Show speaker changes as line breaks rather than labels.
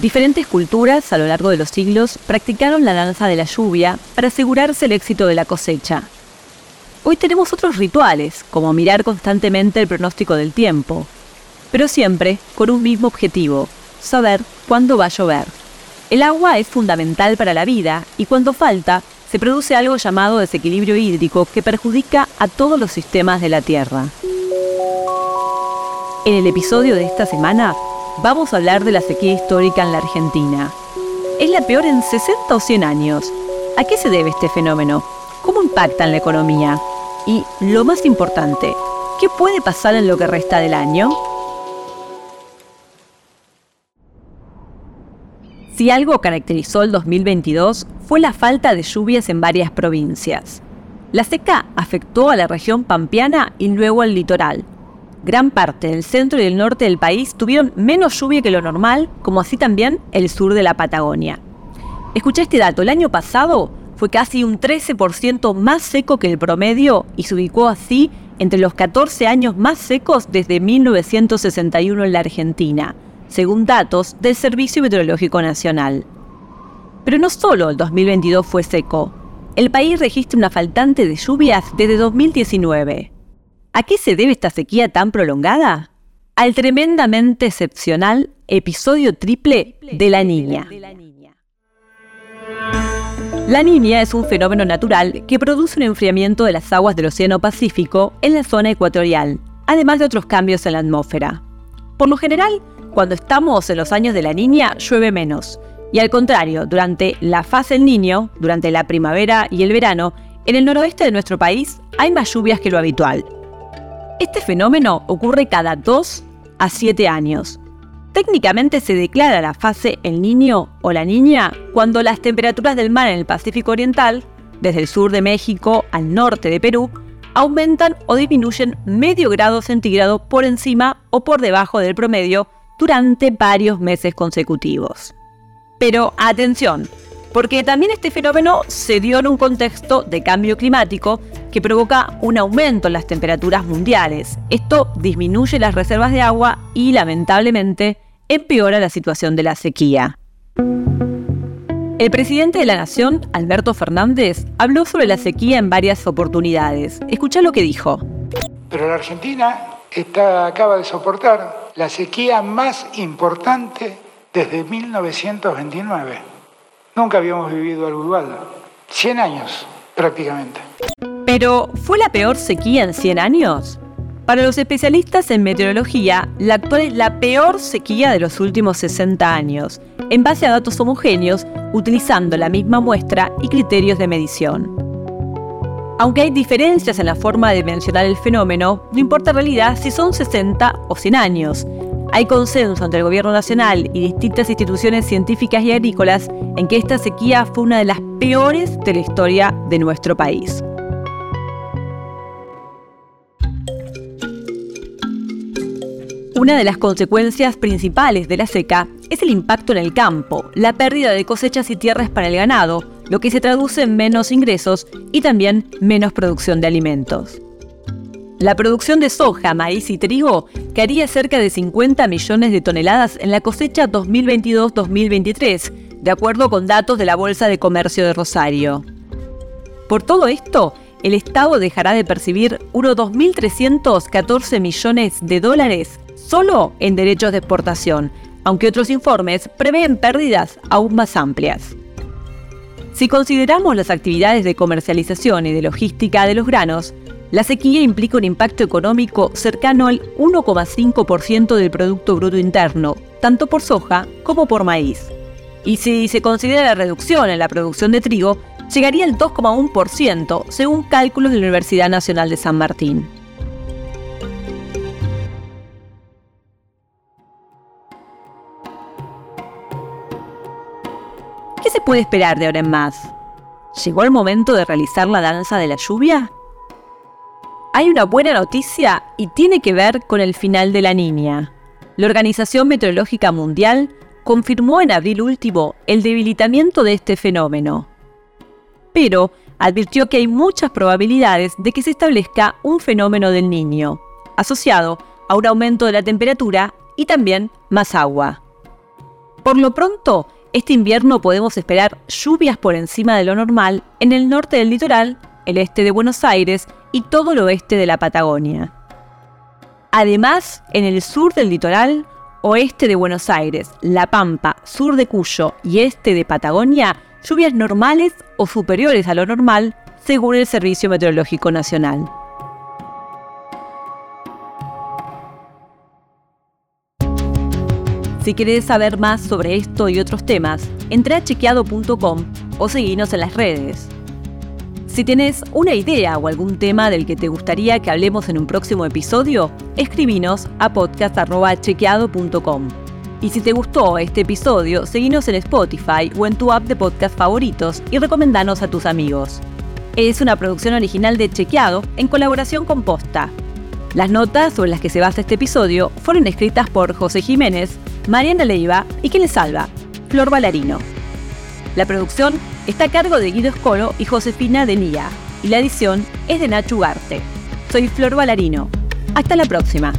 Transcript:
Diferentes culturas a lo largo de los siglos practicaron la danza de la lluvia para asegurarse el éxito de la cosecha. Hoy tenemos otros rituales, como mirar constantemente el pronóstico del tiempo, pero siempre con un mismo objetivo, saber cuándo va a llover. El agua es fundamental para la vida y cuando falta, se produce algo llamado desequilibrio hídrico que perjudica a todos los sistemas de la Tierra. En el episodio de esta semana vamos a hablar de la sequía histórica en la Argentina. ¿Es la peor en 60 o 100 años? ¿A qué se debe este fenómeno? ¿Cómo impacta en la economía? Y, lo más importante, ¿qué puede pasar en lo que resta del año? Si algo caracterizó el 2022 fue la falta de lluvias en varias provincias. La seca afectó a la región pampeana y luego al litoral, gran parte del centro y del norte del país tuvieron menos lluvia que lo normal, como así también el sur de la Patagonia. Escuché este dato, el año pasado fue casi un 13% más seco que el promedio y se ubicó así entre los 14 años más secos desde 1961 en la Argentina, según datos del Servicio Meteorológico Nacional. Pero no solo el 2022 fue seco, el país registra una faltante de lluvias desde 2019. ¿A qué se debe esta sequía tan prolongada? Al tremendamente excepcional episodio triple de la niña. La niña es un fenómeno natural que produce un enfriamiento de las aguas del Océano Pacífico en la zona ecuatorial, además de otros cambios en la atmósfera. Por lo general, cuando estamos en los años de la niña, llueve menos. Y al contrario, durante la fase del niño, durante la primavera y el verano, en el noroeste de nuestro país hay más lluvias que lo habitual. Este fenómeno ocurre cada 2 a 7 años. Técnicamente se declara la fase el niño o la niña cuando las temperaturas del mar en el Pacífico Oriental, desde el sur de México al norte de Perú, aumentan o disminuyen medio grado centígrado por encima o por debajo del promedio durante varios meses consecutivos. Pero atención, porque también este fenómeno se dio en un contexto de cambio climático que provoca un aumento en las temperaturas mundiales. Esto disminuye las reservas de agua y lamentablemente empeora la situación de la sequía. El presidente de la Nación, Alberto Fernández, habló sobre la sequía en varias oportunidades. Escucha lo que dijo.
Pero la Argentina está, acaba de soportar la sequía más importante desde 1929. Nunca habíamos vivido algo igual. 100 años, prácticamente.
Pero, ¿fue la peor sequía en 100 años? Para los especialistas en meteorología, la actual es la peor sequía de los últimos 60 años, en base a datos homogéneos, utilizando la misma muestra y criterios de medición. Aunque hay diferencias en la forma de mencionar el fenómeno, no importa en realidad si son 60 o 100 años, hay consenso entre el Gobierno Nacional y distintas instituciones científicas y agrícolas en que esta sequía fue una de las peores de la historia de nuestro país. Una de las consecuencias principales de la seca es el impacto en el campo, la pérdida de cosechas y tierras para el ganado, lo que se traduce en menos ingresos y también menos producción de alimentos. La producción de soja, maíz y trigo caería cerca de 50 millones de toneladas en la cosecha 2022-2023, de acuerdo con datos de la Bolsa de Comercio de Rosario. Por todo esto, el Estado dejará de percibir unos 2.314 millones de dólares solo en derechos de exportación, aunque otros informes prevén pérdidas aún más amplias. Si consideramos las actividades de comercialización y de logística de los granos, la sequía implica un impacto económico cercano al 1,5% del Producto Bruto Interno, tanto por soja como por maíz. Y si se considera la reducción en la producción de trigo, llegaría al 2,1%, según cálculos de la Universidad Nacional de San Martín. ¿Qué ¿Qué se puede esperar de ahora en más? ¿Llegó el momento de realizar la danza de la lluvia? Hay una buena noticia y tiene que ver con el final de la niña. La Organización Meteorológica Mundial confirmó en abril último el debilitamiento de este fenómeno. Pero advirtió que hay muchas probabilidades de que se establezca un fenómeno del niño, asociado a un aumento de la temperatura y también más agua. Por lo pronto, este invierno podemos esperar lluvias por encima de lo normal en el norte del litoral, el este de Buenos Aires y todo el oeste de la Patagonia. Además, en el sur del litoral, oeste de Buenos Aires, La Pampa, sur de Cuyo y este de Patagonia, lluvias normales o superiores a lo normal, según el Servicio Meteorológico Nacional. Si querés saber más sobre esto y otros temas, entra a chequeado.com o seguinos en las redes. Si tienes una idea o algún tema del que te gustaría que hablemos en un próximo episodio, escribinos a podcast.chequeado.com. Y si te gustó este episodio, seguinos en Spotify o en tu app de podcast favoritos y recomendanos a tus amigos. Es una producción original de Chequeado en colaboración con Posta. Las notas sobre las que se basa este episodio fueron escritas por José Jiménez, Mariana Leiva y quien les salva, Flor Valarino. La producción está a cargo de Guido Escolo y Josefina Denía, y la edición es de Nacho Ugarte. Soy Flor Valarino. Hasta la próxima.